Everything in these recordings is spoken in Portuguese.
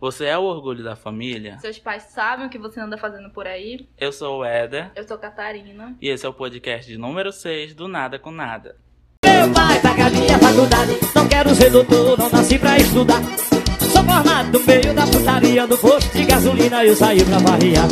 Você é o orgulho da família? Seus pais sabem o que você anda fazendo por aí? Eu sou o Éder. Eu sou Catarina. E esse é o podcast de número 6 do Nada com Nada. Meu pai paga minha faculdade, não quero ser doutor, não nasci pra estudar. Sou formado no meio da putaria, no posto de gasolina eu saí pra varriar.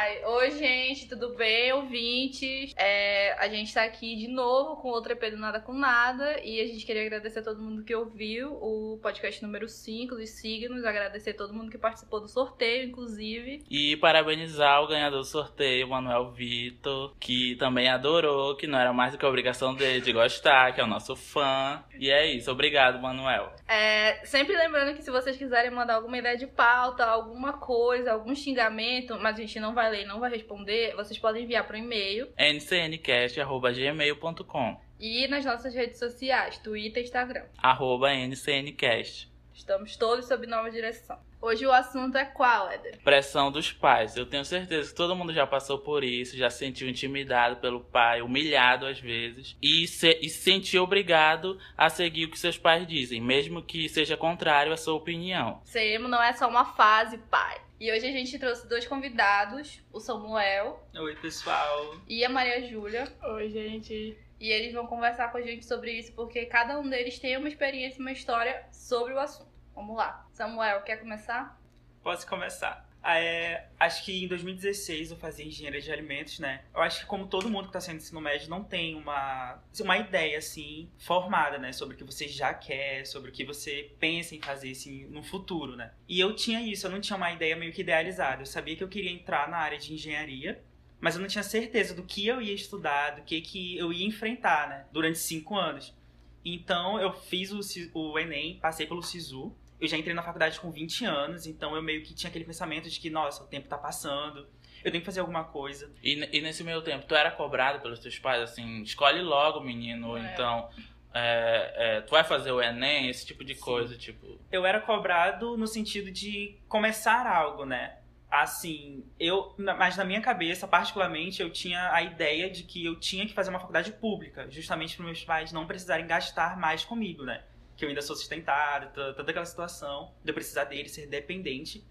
Ai, oi gente, tudo bem, ouvintes? É, a gente tá aqui de novo com outro EP do Nada com Nada e a gente queria agradecer a todo mundo que ouviu o podcast número 5 dos signos, agradecer a todo mundo que participou do sorteio, inclusive. E parabenizar o ganhador do sorteio, Manuel Vitor, que também adorou, que não era mais do que a obrigação dele de gostar, que é o nosso fã. E é isso, obrigado, Manuel. É, sempre lembrando que se vocês quiserem mandar alguma ideia de pauta, alguma coisa, algum xingamento, mas a gente não vai ler, não vai responder, vocês podem enviar para o e-mail ncncast.gmail.com e nas nossas redes sociais, Twitter e Instagram. arroba ncncast. Estamos todos sob nova direção. Hoje o assunto é qual, Éder? Pressão dos pais. Eu tenho certeza que todo mundo já passou por isso, já se sentiu intimidado pelo pai, humilhado às vezes, e se, e se sentiu obrigado a seguir o que seus pais dizem, mesmo que seja contrário à sua opinião. Ser emo não é só uma fase, pai. E hoje a gente trouxe dois convidados, o Samuel Oi, pessoal. e a Maria Júlia. Oi, gente. E eles vão conversar com a gente sobre isso, porque cada um deles tem uma experiência, uma história sobre o assunto. Vamos lá. Samuel, quer começar? Posso começar? Ah, é, acho que em 2016 eu fazia engenharia de alimentos, né? Eu acho que como todo mundo que está sendo ensino médio não tem uma, uma ideia assim formada, né, sobre o que você já quer, sobre o que você pensa em fazer assim no futuro, né? E eu tinha isso, eu não tinha uma ideia meio que idealizada. Eu sabia que eu queria entrar na área de engenharia, mas eu não tinha certeza do que eu ia estudar, do que que eu ia enfrentar, né, durante cinco anos. Então eu fiz o, o Enem, passei pelo SISU. Eu já entrei na faculdade com 20 anos, então eu meio que tinha aquele pensamento de que, nossa, o tempo tá passando, eu tenho que fazer alguma coisa. E, e nesse meio tempo, tu era cobrado pelos teus pais, assim, escolhe logo, menino, ou É. então, é, é, tu vai fazer o Enem, esse tipo de Sim. coisa, tipo... Eu era cobrado no sentido de começar algo, né? Assim, eu, mas na minha cabeça, particularmente, eu tinha a ideia de que eu tinha que fazer uma faculdade pública, justamente para meus pais não precisarem gastar mais comigo, né? Que eu ainda sou sustentado, to- toda aquela situação de eu precisar dele ser dependente.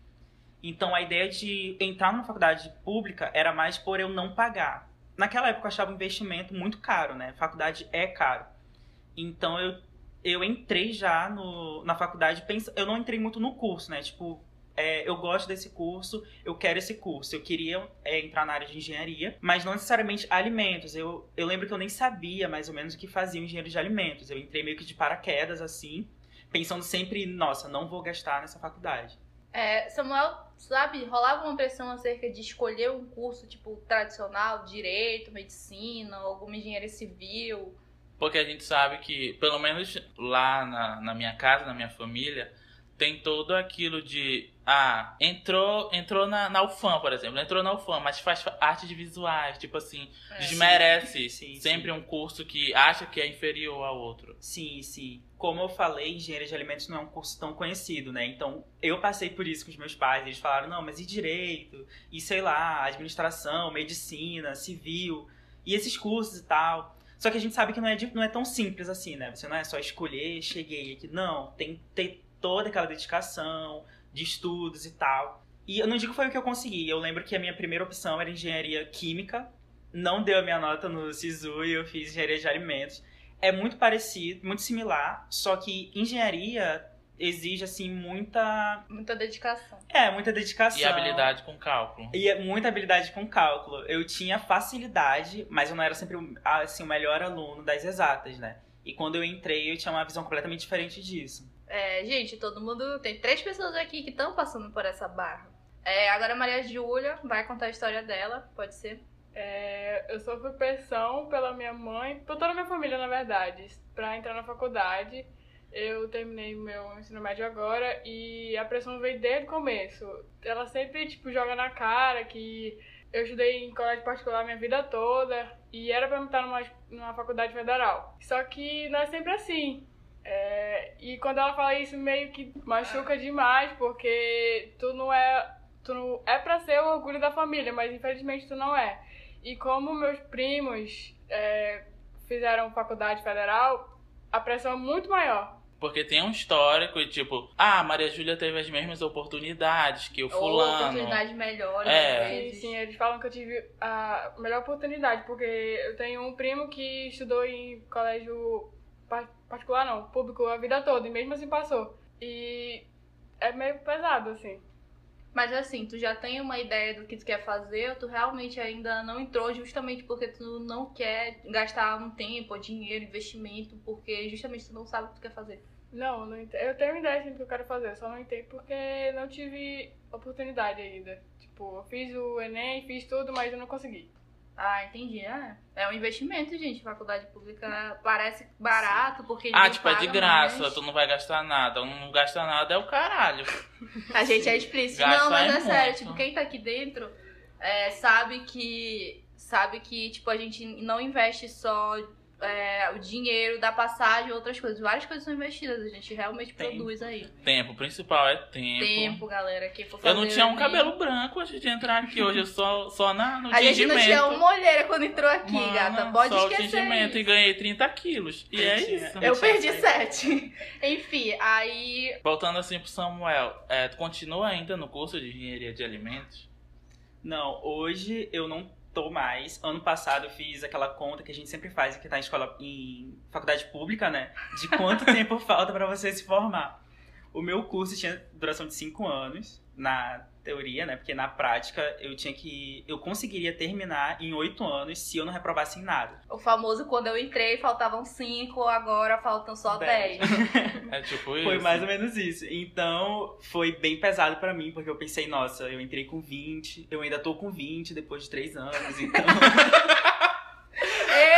Então a ideia de entrar numa faculdade pública era mais por eu não pagar. Naquela época eu achava o investimento muito caro, né? Faculdade é caro. Então eu, eu entrei já no, na faculdade, pensa, eu não entrei muito no curso, né? Tipo, é, eu gosto desse curso, eu quero esse curso. Eu queria é, entrar na área de engenharia, mas não necessariamente alimentos. Eu, eu lembro que eu nem sabia mais ou menos o que fazia um engenheiro de alimentos. Eu entrei meio que de paraquedas, assim, pensando sempre, nossa, não vou gastar nessa faculdade. É, Samuel, sabe, rolava uma pressão acerca de escolher um curso, tipo, tradicional, direito, medicina, alguma engenharia civil. Porque a gente sabe que, pelo menos lá na, na minha casa, na minha família, tem todo aquilo de. Ah, entrou, entrou na, na UFAM, por exemplo. Entrou na UFAM, mas faz fa- arte de visuais. Tipo assim, É. desmerece Sim, sim. sempre um curso que acha que é inferior ao outro. Sim, sim. Como eu falei, engenharia de alimentos não é um curso tão conhecido, né? Então, eu passei por isso com os meus pais. Eles falaram, não, mas e direito? E sei lá, administração, medicina, civil, e esses cursos e tal. Só que a gente sabe que não é, não é tão simples assim, né? Você não é só escolher, cheguei aqui. Não, tem ter toda aquela dedicação de estudos e tal. E eu não digo que foi o que eu consegui. Eu lembro que a minha primeira opção era engenharia química. Não deu a minha nota no SISU e eu fiz engenharia de alimentos é muito parecido, muito similar, só que engenharia exige assim muita, Muita dedicação. é, muita dedicação E habilidade com cálculo. e é muita habilidade com cálculo. Eu tinha facilidade, mas eu não era sempre o- assim o melhor aluno das exatas, né? E quando eu entrei, eu tinha uma visão completamente diferente disso. É, gente, todo mundo. Tem três pessoas aqui que estão passando por essa barra. É, agora a Maria Júlia vai contar a história dela, pode ser? É, eu sofro pressão pela minha mãe, por toda a minha família, na verdade, pra entrar na faculdade. Eu terminei meu ensino médio agora e a pressão veio desde o começo. Ela sempre, tipo, joga na cara que eu estudei em colégio particular minha vida toda e era pra eu estar numa, numa faculdade federal. Só que não é sempre assim. É, e quando ela fala isso, meio que machuca demais, porque tu não é. Tu não é pra ser o orgulho da família, mas infelizmente tu não é. E como meus primos é, fizeram faculdade federal, a pressão é muito maior. Porque tem um histórico e tipo, ah, a Maria Júlia teve as mesmas oportunidades que o Ou fulano. oportunidade melhor, É. às Sim, eles falam que eu tive a melhor oportunidade, porque eu tenho um primo que estudou em colégio particular, não, público a vida toda, e mesmo assim passou. E é meio pesado, assim. Mas assim, tu já tem uma ideia do que tu quer fazer, ou tu realmente ainda não entrou justamente porque tu não quer gastar um tempo, dinheiro, investimento, porque justamente tu não sabe o que tu quer fazer. Não, não eu tenho ideia assim, do que eu quero fazer, só não entendo porque não tive oportunidade ainda. Tipo, eu fiz o Enem, fiz tudo, mas eu não consegui. Ah, entendi. É, é um investimento, gente. Faculdade pública parece barato, porque Ah, tipo, é de graça, mas tu não vai gastar nada. Não gasta nada é o caralho. A gente é explícito. Gasta Não, mas é é sério, tipo, quem tá aqui dentro é, sabe que. Sabe que, tipo, a gente não investe só é, o dinheiro da passagem outras coisas. Várias coisas são investidas, a gente realmente Tem. produz aí. Tempo, o principal é tempo. Tempo, galera. Quem for Eu não fazer tinha um cabelo branco antes de entrar aqui. Hoje eu só, só na, no A gente não tingimento. tinha uma olheira quando entrou aqui, Mano, gata. Pode só o esquecer. tingimento isso. e ganhei 30 quilos. E é isso. Eu perdi essa sete. Enfim, aí. Voltando assim pro Samuel, é, tu continua ainda no curso de engenharia de alimentos? Não, hoje eu não tô mais. Ano passado eu fiz aquela conta que a gente sempre faz que tá em escola em faculdade pública, né? De quanto tempo falta pra você se formar. O meu curso tinha duração de cinco anos na teoria, né? Porque na prática eu tinha que eu conseguiria terminar em oito anos se eu não reprovasse em nada. O famoso quando eu entrei faltavam cinco, agora faltam só Dez. dez. É tipo isso. Foi mais ou menos isso. Então, foi bem pesado pra mim, porque eu pensei, nossa, eu entrei com 20, eu ainda tô com 20 depois de 3 anos, então.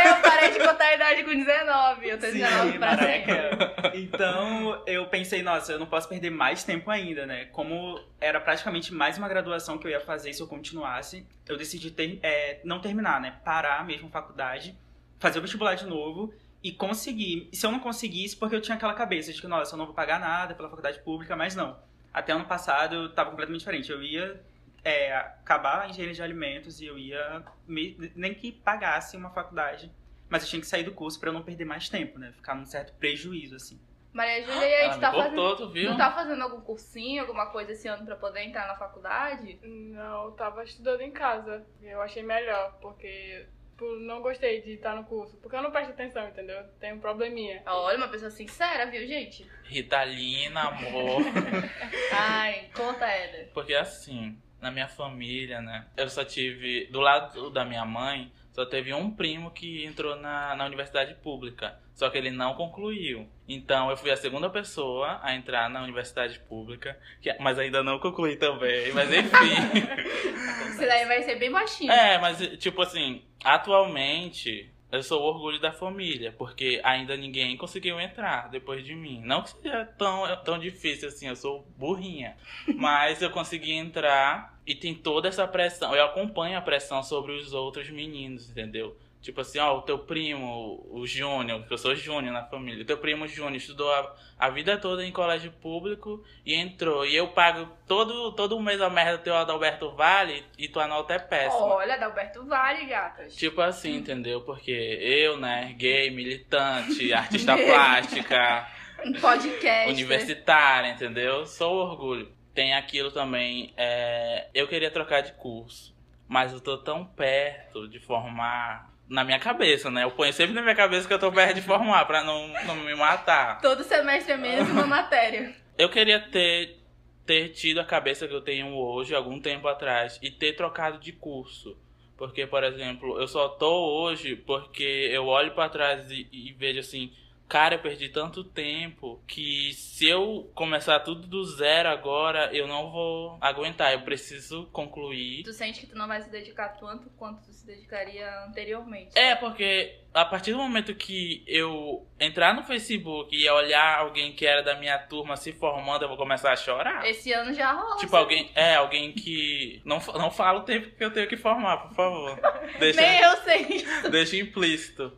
Eu parei de contar a idade com 19. Eu tenho 19 Sim, pra maraca. sempre. Então, eu pensei, nossa, eu não posso perder mais tempo ainda, né? Como era praticamente mais uma graduação que eu ia fazer se eu continuasse, eu decidi ter- é, não terminar, né? Parar mesmo a faculdade, fazer o vestibular de novo e conseguir. E se eu não conseguisse, porque eu tinha aquela cabeça de que, nossa, eu não vou pagar nada pela faculdade pública, mas não. Até ano passado eu tava completamente diferente. Eu ia é, acabar a engenharia de alimentos e eu ia me- nem que pagasse uma faculdade. Mas eu tinha que sair do curso pra eu não perder mais tempo, né? Ficar num certo prejuízo, assim. Maria Júlia, e aí, Ela tu me tá cortou, fazendo. tu viu? Tu tá fazendo algum cursinho, alguma coisa esse ano pra poder entrar na faculdade? Não, eu tava estudando em casa. Eu achei melhor, porque tipo, não gostei de estar no curso. Porque eu não presto atenção, entendeu? Tem um probleminha. Olha, uma pessoa sincera, viu, gente? Ritalina, amor. Ai, conta, Éder. Porque assim, na minha família, né? Eu só tive. Do lado da minha mãe, só teve um primo que entrou na, na universidade pública. Só que ele não concluiu. Então eu fui a segunda pessoa a entrar na universidade pública. que- mas ainda não concluí também. Mas enfim. Isso daí vai ser bem baixinho. É, mas tipo assim, atualmente eu sou o orgulho da família, porque ainda ninguém conseguiu entrar depois de mim. Não que seja tão, tão difícil assim, eu sou burrinha. Mas eu consegui entrar e tem toda essa pressão. Eu acompanho a pressão sobre os outros meninos, entendeu? Tipo assim, ó, o teu primo, o Júnior, que eu sou Júnior na família. O teu primo Júnior estudou a, a vida toda em colégio público e entrou. E eu pago todo, todo mês a merda do teu Adalberto Vale e tua nota é péssima. Olha, Adalberto Vale, gatas. Tipo assim, entendeu? Porque eu, né, gay, militante, artista plástica, podcast. universitária, entendeu? Sou orgulho. Tem aquilo também, é, eu queria trocar de curso, mas eu tô tão perto de formar na minha cabeça, né? Eu ponho sempre na minha cabeça que eu tô perto de formar pra não, não me matar. Todo semestre é menos uma matéria. Eu queria ter, ter tido a cabeça que eu tenho hoje, algum tempo atrás, e ter trocado de curso. Porque, por exemplo, eu só tô hoje porque eu olho pra trás e, e vejo assim, cara, eu perdi tanto tempo que se eu começar tudo do zero agora, eu não vou aguentar. Eu preciso concluir. Tu sente que tu não vai se dedicar tanto quanto tu se dedicaria anteriormente. É, porque a partir do momento que eu entrar no Facebook e olhar alguém que era da minha turma se formando, eu vou começar a chorar. Esse ano já rolou. Tipo, alguém. É, alguém que. Não, não fala o tempo que eu tenho que formar, por favor. Deixa, Nem eu sei. deixa implícito.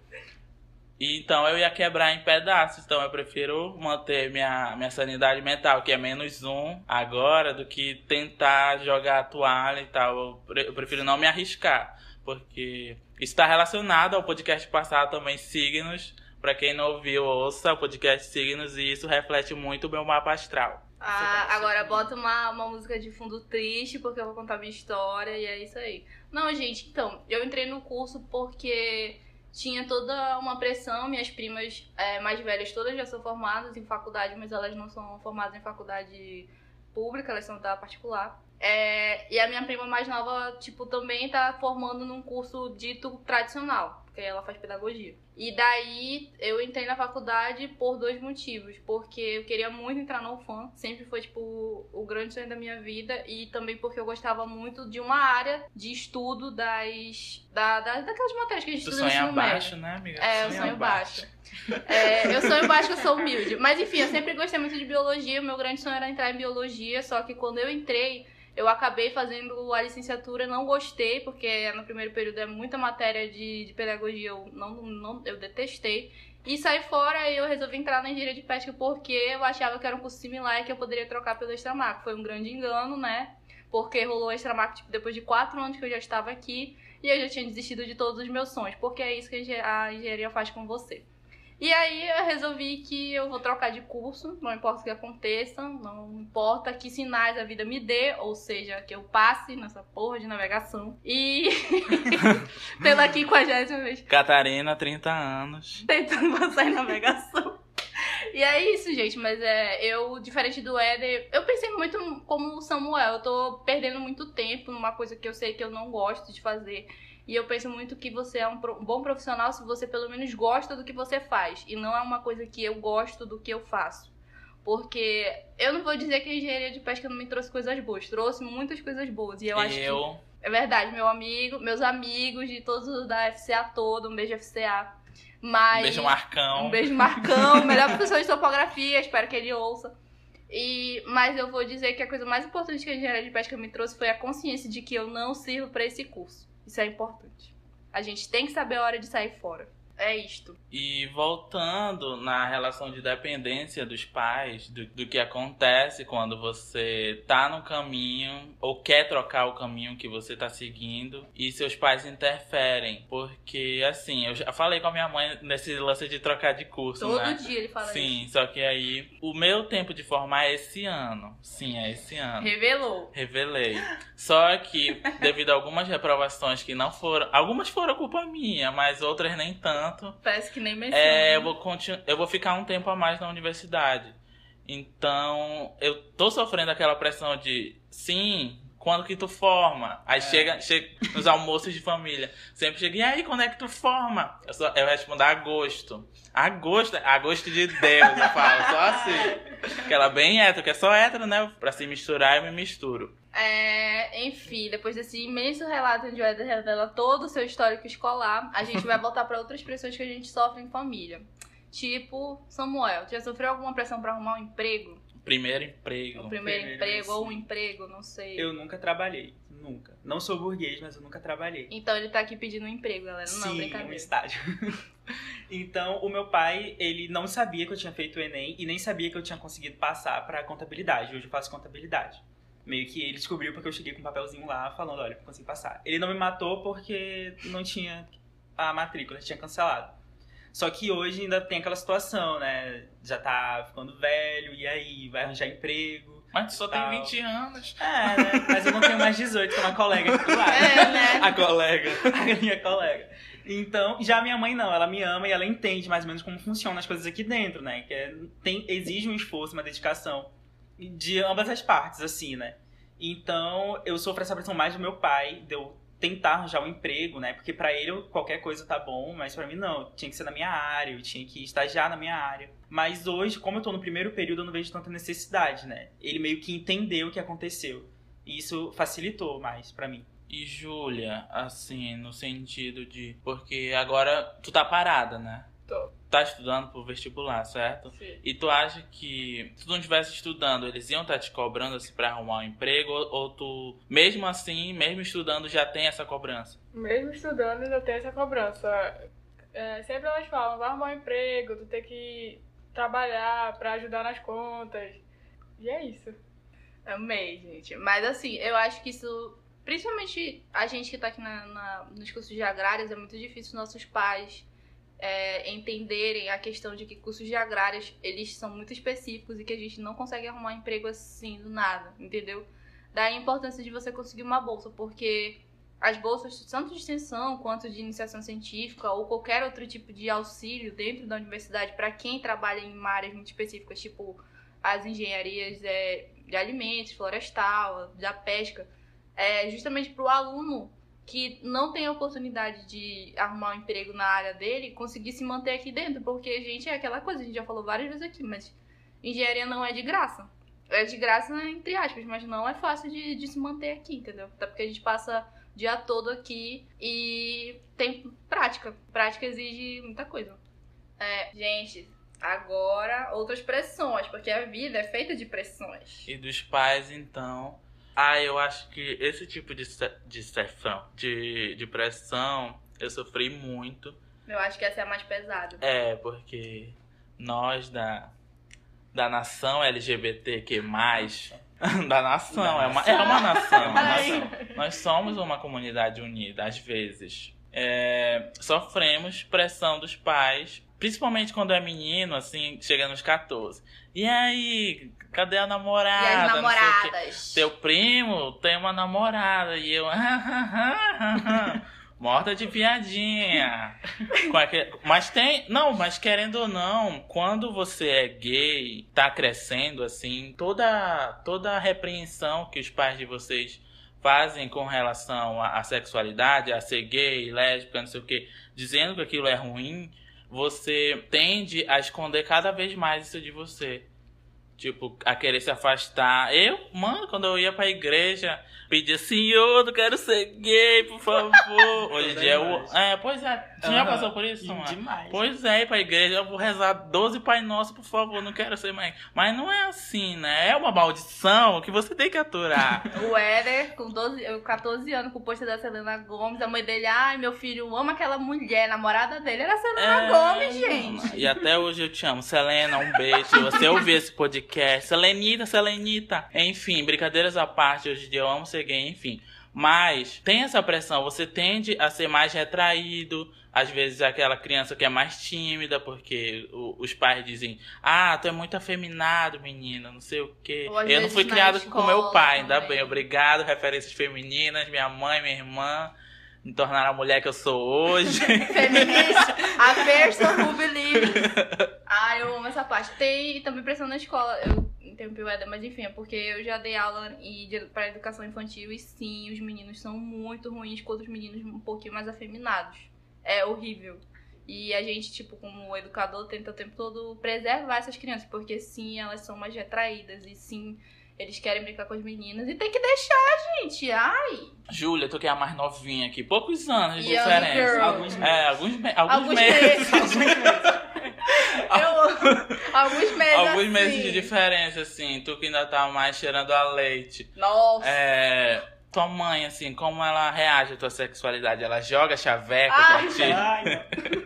E então eu ia quebrar em pedaços. Então eu prefiro manter minha, minha sanidade mental, que é menos um agora, do que tentar jogar a toalha e tal. Eu, pre- eu prefiro não me arriscar. Porque isso está relacionado ao podcast passado também, signos. Pra quem não ouviu, ouça o podcast Signos e isso reflete muito o meu mapa astral. Ah, agora bota uma, uma música de fundo triste, porque eu vou contar minha história e é isso aí. Não, gente, então, eu entrei no curso porque tinha toda uma pressão. Minhas primas é, mais velhas todas já são formadas em faculdade, mas elas não são formadas em faculdade pública, elas são da particular. É, e a minha prima mais nova, tipo, também tá formando num curso dito tradicional, porque ela faz pedagogia. E daí eu entrei na faculdade por dois motivos. Porque eu queria muito entrar no UFAM, sempre foi, tipo, o grande sonho da minha vida. E também porque eu gostava muito de uma área de estudo das. Da, da, daquelas matérias que a gente Tu estuda no ensino médio. baixo, né, amiga? É, eu sonho baixo. É, eu sonho baixo, eu sou humilde. Mas enfim, eu sempre gostei muito de biologia. O meu grande sonho era entrar em biologia. Só que quando eu entrei, eu acabei fazendo a licenciatura, não gostei, porque no primeiro período é muita matéria de, de pedagogia, eu não, não eu detestei. E saí fora e eu resolvi entrar na engenharia de pesca porque eu achava que era um curso similar e que eu poderia trocar pelo extramaco. Foi um grande engano, né? Porque rolou o extramaco tipo, depois de quatro anos que eu já estava aqui e eu já tinha desistido de todos os meus sonhos, porque é isso que a engenharia faz com você. E aí eu resolvi que eu vou trocar de curso, não importa o que aconteça, não importa que sinais a vida me dê, ou seja, que eu passe nessa porra de navegação. E pela quinquagésima vez Catarina, 30 anos. tentando passar em navegação. E é isso, gente, mas é, eu, diferente do Éder, eu pensei muito como o Samuel, eu tô perdendo muito tempo numa coisa que eu sei que eu não gosto de fazer. E eu penso muito que você é um, bom profissional se você pelo menos gosta do que você faz. E não é uma coisa que eu gosto do que eu faço. Porque eu não vou dizer que a engenharia de pesca não me trouxe coisas boas. Trouxe muitas coisas boas. E eu acho que. eu É verdade, meu amigo, meus amigos de todos os da FCA todo, um beijo FCA. Mas. um beijo Marcão. Um beijo, Marcão, melhor professor de topografia, espero que ele ouça. E, mas eu vou dizer que a coisa mais importante que a engenharia de pesca me trouxe foi a consciência de que eu não sirvo para esse curso. Isso é importante. A gente tem que saber a hora de sair fora. É isto. E voltando na relação de dependência dos pais, do, do que acontece quando você tá no caminho ou quer trocar o caminho que você tá seguindo e seus pais interferem. Porque, assim, eu já falei com a minha mãe nesse lance de trocar de curso, Todo né? dia ele fala Sim, só que aí o meu tempo de formar é esse ano. Sim, é esse isso. ano. Revelou. Revelei. Só que, devido a algumas reprovações que não foram. Algumas foram culpa minha, mas outras nem tanto. Parece que nem menciona. É, eu vou, continu... eu vou ficar um tempo a mais na universidade. Então, eu tô sofrendo aquela pressão de sim, quando que tu forma? Aí chega, chega nos almoços de família. Sempre chega, e aí, quando é que tu forma? Eu, só, eu respondo agosto. Agosto, agosto de Deus, eu falo, só assim. Aquela bem hétero, que é só hétero, né? Pra se misturar, eu me misturo. É, enfim, depois desse imenso relato onde o Eder revela todo o seu histórico escolar, a gente vai voltar para outras pressões que a gente sofre em família. Tipo, Samuel, tu já sofreu alguma pressão para arrumar um emprego? Primeiro emprego. O primeiro primeiro, emprego ou um emprego, não sei. Eu nunca trabalhei. Nunca. Não sou burguês, mas eu nunca trabalhei. Então ele tá aqui pedindo um emprego, galera. Não, Sim, um brincadeira. estágio. então, o meu pai, ele não sabia que eu tinha feito o Enem e nem sabia que eu tinha conseguido passar pra contabilidade. Hoje eu faço contabilidade. Meio que ele descobriu porque eu cheguei com um papelzinho lá falando, olha, eu consegui passar. Ele não me matou porque não tinha a matrícula, tinha cancelado. Só que hoje ainda tem aquela situação, né? Já tá ficando velho, e aí? Vai arranjar emprego. Mas tu só tem Tal. 20 anos. É, né? Mas eu não tenho mais 18, como a colega aqui do lado. É, né? A colega. a minha colega. Então, já a minha mãe não, ela me ama e ela entende mais ou menos como funcionam as coisas aqui dentro, né? Que é, tem, exige um esforço, uma dedicação de ambas as partes, assim, né? Então, eu sofro essa pressão mais do meu pai, de eu tentar arranjar um emprego, né? Porque pra ele qualquer coisa tá bom, mas pra mim não. Tinha que ser na minha área, eu tinha que estagiar na minha área. Mas hoje, como eu tô no primeiro período, eu não vejo tanta necessidade, né? Ele meio que entendeu o que aconteceu. E isso facilitou mais pra mim. E Júlia, assim, no sentido de. Porque agora tu tá parada, né? Tô. Tá estudando pro vestibular, certo? Sim. E tu acha que se tu não estivesse estudando, eles iam estar te cobrando assim pra arrumar um emprego? Ou, ou tu, mesmo assim, mesmo estudando, já tem essa cobrança? Mesmo estudando, ainda tem essa cobrança. É, sempre elas falam, vai arrumar um emprego, tu tem que trabalhar pra ajudar nas contas. E é isso. Amei, gente. Mas assim, eu acho que isso. Principalmente a gente que tá aqui na, na- nos cursos de agrárias, é muito difícil nossos pais é, entenderem a questão de que cursos de agrárias, eles são muito específicos e que a gente não consegue arrumar emprego assim do nada, entendeu? Daí a importância de você conseguir uma bolsa, porque as bolsas, tanto de extensão quanto de iniciação científica ou qualquer outro tipo de auxílio dentro da universidade para quem trabalha em áreas muito específicas, tipo as engenharias é, de alimentos, florestal, da pesca, é justamente para o aluno que não tem a oportunidade de arrumar um emprego na área dele conseguir se manter aqui dentro, porque, gente, é aquela coisa, a gente já falou várias vezes aqui, mas engenharia não é de graça. É de graça, entre aspas, mas não é fácil de, de se manter aqui, entendeu? Até porque a gente passa o dia todo aqui e tem prática. Prática exige muita coisa. É, gente, agora outras pressões, porque a vida é feita de pressões. E dos pais, então. Ah, eu acho que esse tipo de, de sessão, de, de pressão, eu sofri muito. Eu acho que essa é a mais pesada. É, porque nós da, da nação LGBTQ, da nação, é uma, é uma nação. é uma Ai. nação. Nós somos uma comunidade unida, às vezes. É, sofremos pressão dos pais, principalmente quando é menino, assim, chega nos 14. E aí, cadê a E namorada? as o quê. namoradas? Seu primo tem uma namorada e eu. Morta de piadinha. Mas tem. Não, mas querendo ou não, quando você é gay, tá crescendo assim, toda, toda a repreensão que os pais de vocês fazem com relação à, à sexualidade, a ser gay, lésbica, não sei o que, dizendo que aquilo é ruim, você tende a esconder cada vez mais isso de você. Tipo, a querer se afastar. Eu, mano, quando eu ia pra igreja, pedia, senhor, eu quero ser gay, por favor. Hoje em dia eu. É, pois é. Você já Aham. passou por isso, mano? Demais. Pois é, ir pra igreja, eu vou rezar 12 Pai Nosso, por favor, não quero ser mais. Mas não é assim, né? É uma maldição que você tem que aturar. O Éder, com 12, eu, 14 anos, com o pôster da Selena Gomes, a mãe dele, ai, meu filho ama aquela mulher, namorada dele era a Selena É, Gomes, gente. E até hoje eu te amo. Selena, um beijo. Você ouvir esse podcast, Selenita, Selenita. Enfim, brincadeiras à parte, hoje em dia eu amo ser gay, enfim. Mas tem essa pressão, você tende a ser mais retraído. Às vezes é aquela criança que é mais tímida, porque o- os pais dizem, ah, tu é muito afeminado, menino, não sei o quê. Ou Eu não fui criado com meu pai, ainda também. bem, obrigado. Referências femininas, minha mãe, minha irmã, me tornaram a mulher que eu sou hoje. Feminista, a person who believes. Ah, eu amo essa parte. Tem também pressão na escola. Eu interrompi o mas enfim, é porque eu já dei aula e para educação infantil e sim, os meninos são muito ruins com outros meninos um pouquinho mais afeminados. É horrível. E a gente, tipo, como educador, tenta o tempo todo preservar essas crianças, porque sim, elas são mais retraídas e sim, eles querem brincar com as meninas e tem que deixar, gente. Ai! Júlia, tu que é a mais novinha aqui, poucos anos de diferença. Alguns É, alguns, me alguns, Alguns meses. meses. Eu, alguns meses. alguns assim. meses de diferença, assim. Tu que ainda tá mais cheirando a leite. Nossa. É, tua mãe, assim, como ela reage à tua sexualidade? Ela joga chaveco Ai, pra ti? Ai, não.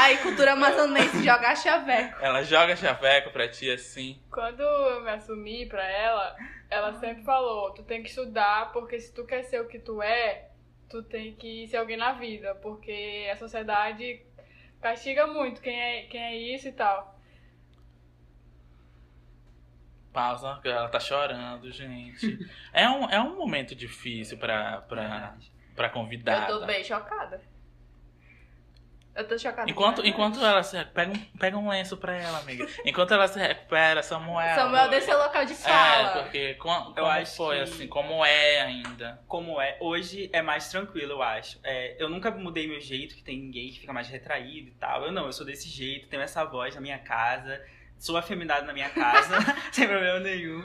Ai, cultura amazonense jogar chaveco. Ela joga chaveco pra ti, assim? Quando eu me assumi pra ela, ela sempre falou: tu tem que estudar, porque se tu quer ser o que tu é, tu tem que ser alguém na vida, porque a sociedade castiga muito quem é, quem é isso e tal. Pausa, ela tá chorando, gente. É um, é um momento difícil pra, pra, pra convidada. Eu tô bem chocada. Eu tô chocada. Enquanto, enquanto ela se pega um, pega um lenço pra ela, amiga. Enquanto ela se recupera, Samuel. Samuel desse local de É, fala. porque como, Eu como acho foi, que- assim, como é ainda. Como é, hoje é mais tranquilo, eu acho. É, eu nunca mudei meu jeito, que tem ninguém que fica mais retraído e tal. Eu não, eu sou desse jeito, tenho essa voz na minha casa, sou afeminado na minha casa, sem problema nenhum.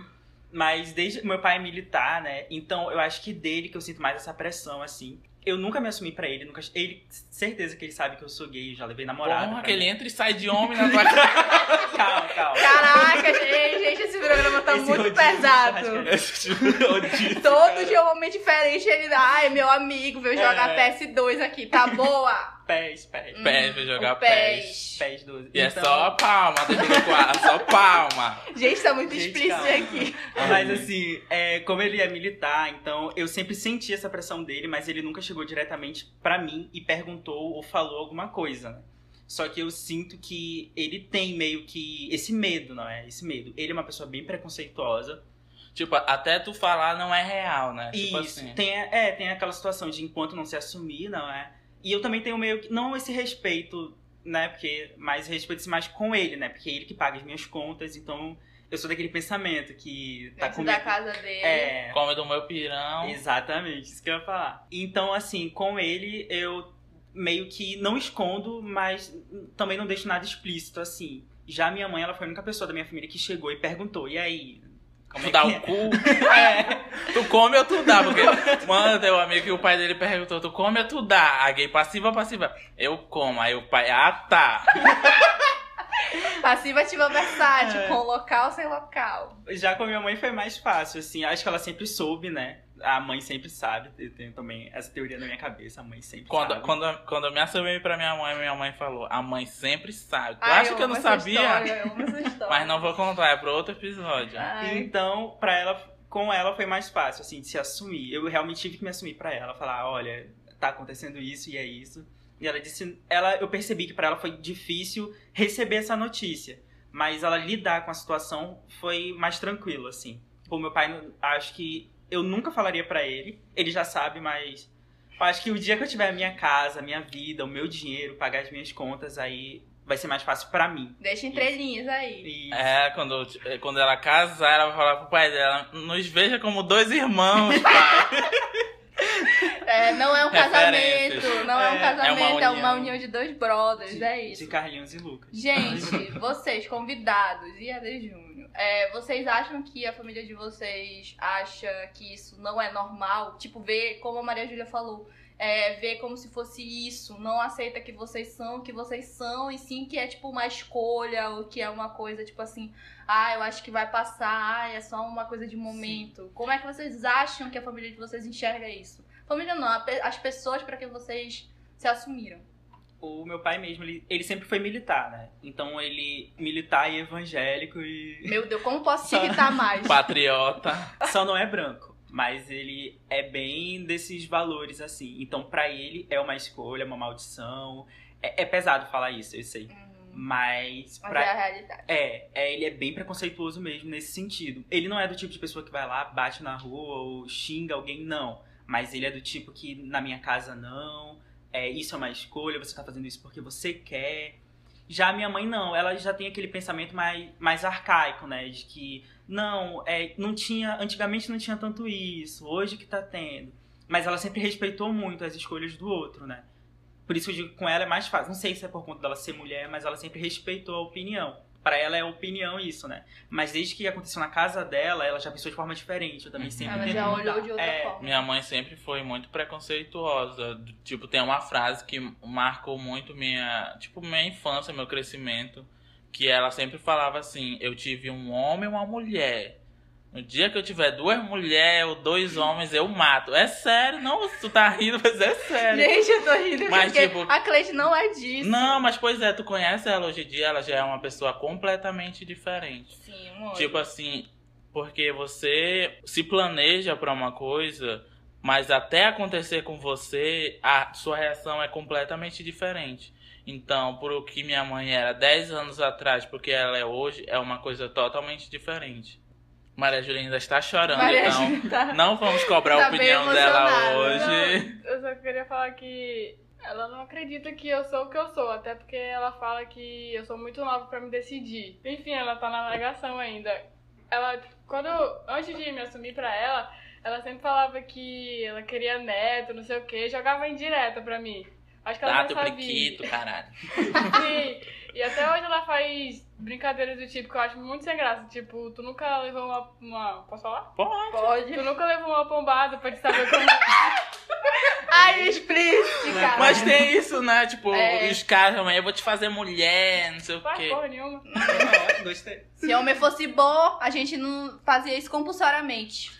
Mas desde meu pai é militar, né? Então eu acho que dele que eu sinto mais essa pressão, assim. Eu nunca me assumi pra ele, nunca. Ele, certeza que ele sabe que eu sou gay, já levei namorado. Porra, que ele mim. entra e sai de homem na tua cara. Calma, calma. Caraca, gente, gente, esse programa tá Esse muito pesado. Rodízio, Todo cara. dia um homem diferente, ele, ai, meu amigo, veio jogar É. PS2 aqui, tá boa? Pés, pés. Pés, vai jogar pés. Pés 12. E é Então- só palma, TP4, só palma. Gente, tá muito Gente, explícito calma. aqui. Mas assim, é, como ele é militar, então eu sempre senti essa pressão dele, mas ele nunca chegou diretamente pra mim e perguntou ou falou alguma coisa, né? Só que eu sinto que ele tem meio que esse medo, não é? Esse medo. Ele é uma pessoa bem preconceituosa. Tipo, até tu falar não é real, né? Tipo Isso. assim. Tem, é, tem aquela situação de enquanto não se assumir, não é? E eu também tenho meio que. Não esse respeito, né? Porque. Mas respeito mais com ele, né? Porque é ele que paga as minhas contas, então eu sou daquele pensamento que tá comigo. da casa dele. É. Come do meu pirão. Exatamente, isso que eu ia falar. Então, assim, com ele eu meio que não escondo, mas também não deixo nada explícito, assim. Já minha mãe, ela foi a única pessoa da minha família que chegou e perguntou, e aí? Como Tu é dá que o cu. É, Tu come ou tu dá? Porque, mano, tem um amigo que o pai dele perguntou: tu come ou tu dá? A gay passiva ou passiva? Eu como. Aí o pai, ah tá. Passiva ativa versátil, É. com local sem local. já com a minha mãe foi mais fácil, assim. Acho que ela sempre soube, né? A mãe sempre sabe. Eu tenho também essa teoria na minha cabeça. A mãe sempre Quando, sabe. quando, quando eu me assumi pra minha mãe, minha mãe falou: a mãe sempre sabe. Tu Ai, acha que eu não essa sabia? história, eu amo essa história. Mas não vou contar, é pro outro episódio. Ai. Então, pra ela, com ela foi mais fácil, assim, de se assumir. Eu realmente tive que me assumir pra ela, falar, olha, tá acontecendo isso e é isso. E ela disse, ela, eu percebi que pra ela foi difícil receber essa notícia, mas ela lidar com a situação foi mais tranquilo, assim. O meu pai, acho que eu nunca falaria pra ele, ele já sabe, mas eu acho que o dia que eu tiver a minha casa, a minha vida, o meu dinheiro, pagar as minhas contas, aí vai ser mais fácil pra mim. Deixa entrelinhas aí. E É, quando, quando ela casar, ela vai falar pro pai dela: nos veja como dois irmãos, pai. É, não é um casamento, não é, um É, casamento, é uma é uma união. união de dois brothers, de, é de isso. Carlinhos e Lucas. Gente, vocês, convidados e Ade Júnior, é, vocês acham que a família de vocês acha que isso não é normal? Tipo, ver, como a Maria Júlia falou, é, ver como se fosse isso, não aceita que vocês são, que vocês são, e sim que é tipo uma escolha, ou que é uma coisa tipo assim, ah, eu acho que vai passar, ah, é só uma coisa de momento. Como é que vocês acham que a família de vocês enxerga isso? Família não, as pessoas para que vocês se assumiram. O meu pai mesmo, ele, ele sempre foi militar, né? Então ele militar e evangélico e Meu Deus, como posso te irritar mais? Patriota. só não é branco, mas ele é bem desses valores assim. Então pra ele é uma escolha, uma maldição. É, é pesado falar isso, eu sei. Hum, Mas Mas pra é a realidade. É, é, ele é bem preconceituoso mesmo nesse sentido. Ele não é do tipo de pessoa que vai lá, bate na rua ou xinga alguém, não. Mas ele é do tipo que na minha casa não, é, isso é uma escolha, você tá fazendo isso porque você quer. Já a minha mãe não, ela já tem aquele pensamento mais, mais arcaico, né? De que, não, é, não tinha, antigamente não tinha tanto isso, hoje que tá tendo. Mas ela sempre respeitou muito as escolhas do outro, né? Por isso eu digo que com ela é mais fácil. Não sei se é por conta dela ser mulher, mas ela sempre respeitou a opinião. Pra ela é opinião isso, né? Mas desde que aconteceu na casa dela, ela já pensou de forma diferente. Eu também Uhum. sempre Ela já olhou de outra é, forma. Minha mãe sempre foi muito preconceituosa. Do- Tipo, tem uma frase que marcou muito minha, tipo, minha infância, meu crescimento, que ela sempre falava assim: "Eu tive um homem e uma mulher. No dia que eu tiver duas mulheres ou dois homens, eu mato". É sério, não, tu tá rindo, mas é sério. Gente, eu tô rindo Mas, porque tipo- a Cleide não é disso. Não, mas pois é, tu conhece ela hoje em dia, ela já é uma pessoa completamente diferente. Sim, muito. Tipo assim, porque você se planeja pra uma coisa, mas até acontecer com você, a sua reação é completamente diferente. Então, por o que minha mãe era 10 anos atrás, porque ela é hoje, é uma coisa totalmente diferente. Maria Júlia ainda está chorando, Maria então tá- não vamos cobrar Tá a opinião dela hoje. Eu só queria falar que ela não acredita que eu sou o que eu sou, até porque ela fala que eu sou muito nova pra me decidir. Enfim, ela tá na negação ainda. Ela, quando eu- antes de me assumir pra ela, ela sempre falava que ela queria neto, não sei o que, jogava indireta pra mim. Acho que ela Tá, não teu sabia. priquito, caralho. Sim. E até hoje ela faz brincadeiras do tipo que eu acho muito sem graça. Tipo, tu nunca levou uma. uma posso falar? Pode. Pode. Tu nunca levou uma pombada pra te saber como é. Ai, explícito, cara. Mas tem isso, né? Tipo, É. os caras também, eu vou te fazer mulher, não sei o Faz quê. porra nenhuma. Não, gostei. Se homem fosse bom, a gente não fazia isso compulsoriamente.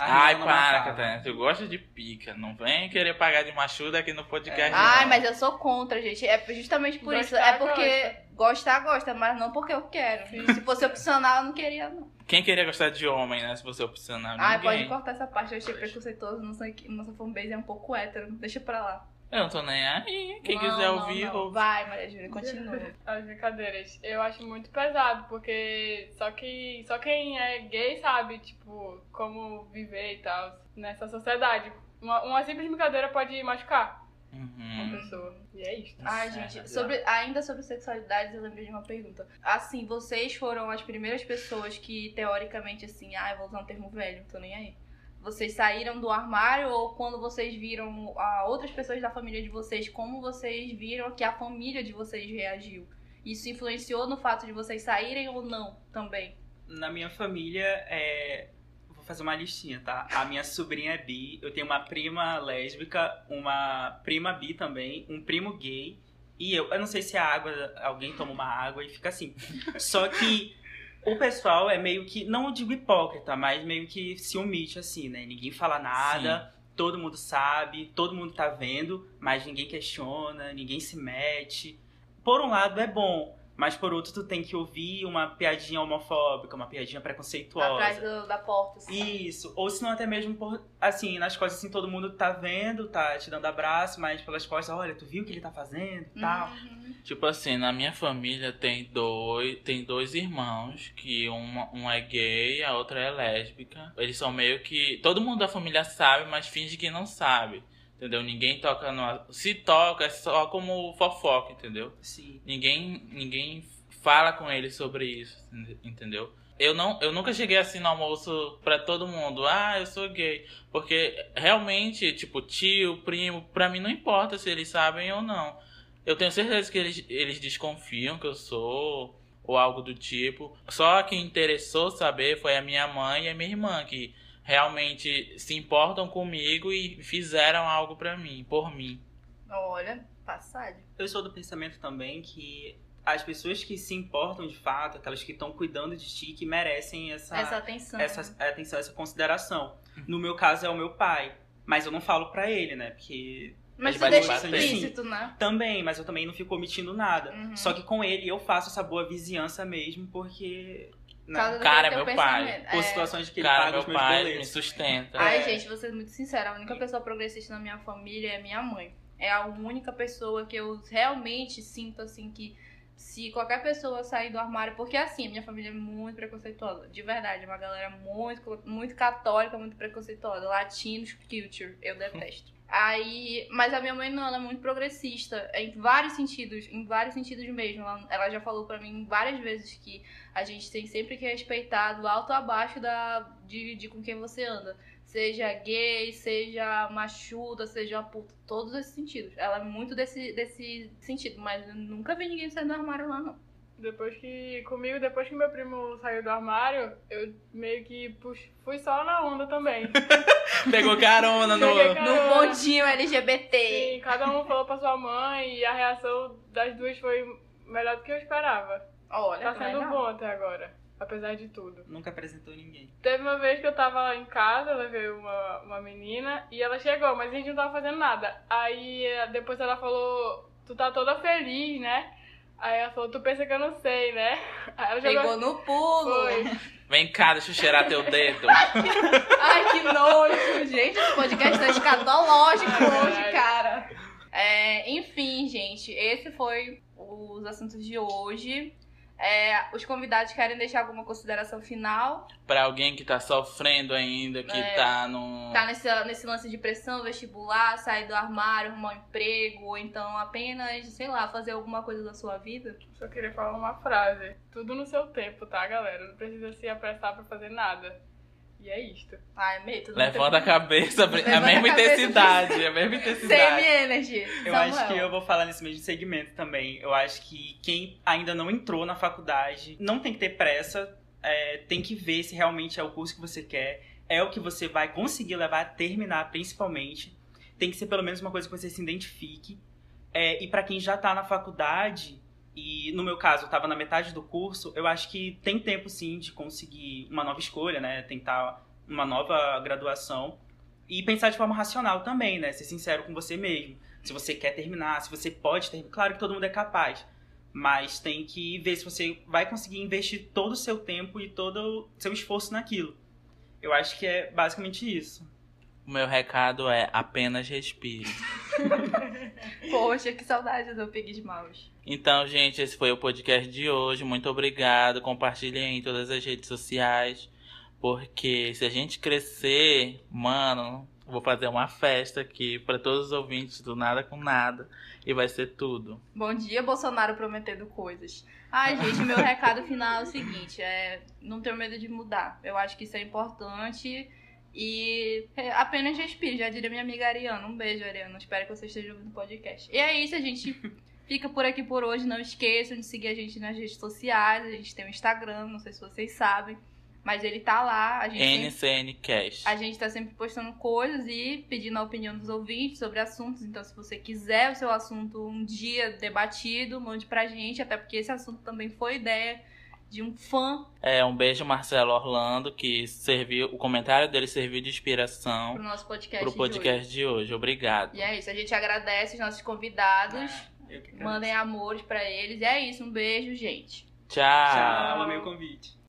Ai, para. Catarina. Tu gosta de pica. Não vem querer pagar de machuda aqui no podcast. É. Ai, mas eu sou contra, gente. É justamente por isso. Gostar, É porque gostar, gosta, mas não porque eu quero. Se fosse opcional, eu não queria, não. Quem queria gostar de homem, né? Se você opcionar. Ai, Ninguém. pode cortar essa parte. Eu achei preconceituoso. Nossa, nossa fanbase é um pouco hétero. Deixa pra lá. Eu não tô nem aí. Quem Não, quiser não, ouvir, não. ouve. Vai, Maria Júlia, continua. As brincadeiras. Eu acho muito pesado, porque só, que, só quem é gay sabe, tipo, como viver e tal nessa sociedade. Uma, uma simples brincadeira pode machucar uma Uhum. pessoa. E é isso. Ai, gente, sobre, ainda sobre sexualidades, eu lembrei de uma pergunta. Assim, vocês foram as primeiras pessoas que, teoricamente, assim, ah, eu vou usar um termo velho, tô nem aí. Vocês saíram do armário ou quando vocês viram a outras pessoas da família de vocês, como vocês viram que a família de vocês reagiu? Isso influenciou no fato de vocês saírem ou não também? Na minha família, é... vou fazer uma listinha, tá? A minha sobrinha é bi, eu tenho uma prima lésbica, uma prima bi também, um primo gay e eu. Eu não sei se a água, alguém toma uma água e fica assim. Só que o pessoal é meio que, não digo hipócrita, mas meio que se omite assim, né? Ninguém fala nada. Todo mundo sabe, todo mundo tá vendo, mas ninguém questiona, ninguém se mete. Por um lado é bom, mas por outro tu tem que ouvir uma piadinha homofóbica, uma piadinha preconceituosa. Atrás do- da porta, assim. Isso, ou se não até mesmo por, assim, nas costas assim, todo mundo tá vendo, tá te dando abraço, mas pelas costas, olha, tu viu o que ele tá fazendo e tal. Uhum. Tipo assim, na minha família tem dois, tem dois irmãos, que uma, um é gay, a outra é lésbica. Eles são meio que. Todo mundo da família sabe, mas finge que não sabe. Entendeu? Ninguém toca no. Se toca, é só como fofoca, entendeu? Sim. Ninguém, ninguém fala com eles sobre isso, entendeu? Eu, não, eu nunca cheguei assim no almoço pra todo mundo, ah, eu sou gay. Porque realmente, tipo, tio, primo, pra mim não importa se eles sabem ou não. Eu tenho certeza que eles, eles desconfiam que eu sou, ou algo do tipo. Só quem interessou saber foi a minha mãe e a minha irmã, que realmente se importam comigo e fizeram algo pra mim, por mim. Olha, passagem. Eu sou do pensamento também que as pessoas que se importam de fato, aquelas que estão cuidando de ti, que merecem essa, Essa atenção. essa atenção, essa consideração. No meu caso é o meu pai, mas eu não falo pra ele, né? Porque Mas tu deixa explícito, né? também, mas eu também não fico omitindo nada. Uhum. Só que com ele eu faço essa boa vizinhança mesmo, porque Do Cara, meu pai. por É. situações que ele Cara, paga meu os meus pai me boletos. sustenta. Ai, É. gente, vou ser muito sincera, a única pessoa progressista na minha família é minha mãe. É a única pessoa que eu realmente sinto, assim, que se qualquer pessoa sair do armário... Porque, assim, a minha família é muito preconceituosa. De verdade, é uma galera muito, muito católica, muito preconceituosa. Latinos, culture, eu detesto. Aí, mas a minha mãe não, ela é muito progressista, em vários sentidos, em vários sentidos mesmo. Ela, ela já falou pra mim várias vezes que a gente tem sempre que respeitar do alto a abaixo da, de, de com quem você anda. Seja gay, seja machuda, seja puta, todos esses sentidos. Ela é muito desse, desse sentido, mas eu nunca vi ninguém sair do armário lá, não. Depois que. Comigo, depois que meu primo saiu do armário, eu meio que pux, fui só na onda também. Pegou carona no. No bondinho LGBT. Sim, cada um falou pra sua mãe e a reação das duas foi melhor do que eu esperava. Olha, Tá sendo legal. bom até agora, apesar de tudo. Nunca apresentou ninguém. Teve uma vez que eu tava lá em casa, levei uma, uma menina e ela chegou, mas a gente não tava fazendo nada. Aí eh, depois ela falou, tu tá toda feliz, né? Aí ela falou, tu pensa que eu não sei, né? Aí ela jogou. Pegou no pulo. Foi. Vem cá, deixa eu cheirar teu dedo. Ai, que nojo. Gente, esse podcast tá escatológico Ai, hoje, cara. É, enfim, gente, esse foi os assuntos de hoje. É, os convidados querem deixar alguma consideração final? Pra alguém que tá sofrendo ainda, que É. tá no. Tá nesse, nesse lance de pressão vestibular, sair do armário, arrumar um emprego, ou então apenas, sei lá, fazer alguma coisa da sua vida? Só queria falar uma frase. Tudo no seu tempo, tá, galera? Não precisa se apressar pra fazer nada. E é isto. Meio tudo Levanta a cabeça, a Levanta a mesma cabeça. intensidade, a mesma intensidade. Semi-energy. Eu acho que eu vou falar nesse mesmo segmento também. Eu acho que quem ainda não entrou na faculdade não tem que ter pressa, é, tem que ver se realmente é o curso que você quer, é o que você vai conseguir levar a terminar, principalmente. Tem que ser pelo menos uma coisa que você se identifique. É, e para quem já tá na faculdade, e no meu caso, eu tava na metade do curso, eu acho que tem tempo sim de conseguir uma nova escolha, né? Tentar uma nova graduação. E pensar de forma racional também, né? Ser sincero com você mesmo. Se você quer terminar, se você pode terminar. Claro que todo mundo é capaz. Mas tem que ver se você vai conseguir investir todo o seu tempo e todo o seu esforço naquilo. Eu acho que é basicamente isso. O meu recado é apenas respire. Poxa, que saudade do Pig Mouse. Então, gente, esse foi o podcast de hoje. Muito obrigado. Compartilhem em todas as redes sociais. Porque se a gente crescer, mano, vou fazer uma festa aqui para todos os ouvintes do Nada com Nada. E vai ser tudo. Bom dia, Bolsonaro prometendo coisas. Ai, gente, meu recado final é o seguinte: é não ter medo de mudar. Eu acho que isso é importante. E é, apenas respire, já diria minha amiga Ariana. Um beijo, Ariana. Espero que você esteja ouvindo o podcast. E é isso, a gente fica por aqui por hoje. Não esqueçam de seguir a gente nas redes sociais. A gente tem o Instagram, não sei se vocês sabem. Mas ele tá lá. A gente NCN Cast. a gente tá sempre postando coisas e pedindo a opinião dos ouvintes sobre assuntos. Então, se você quiser o seu assunto um dia debatido, mande pra gente, até porque esse assunto também foi ideia de um fã É, um beijo, Marcelo Orlando, que serviu. O comentário dele serviu de inspiração pro nosso podcast. pro de podcast de hoje. Obrigado. hoje. E é isso, a gente agradece os nossos convidados. Eu que agradeço. Mandem amores pra eles. E é isso, um beijo, gente. Tchau. Tchau, amei o convite.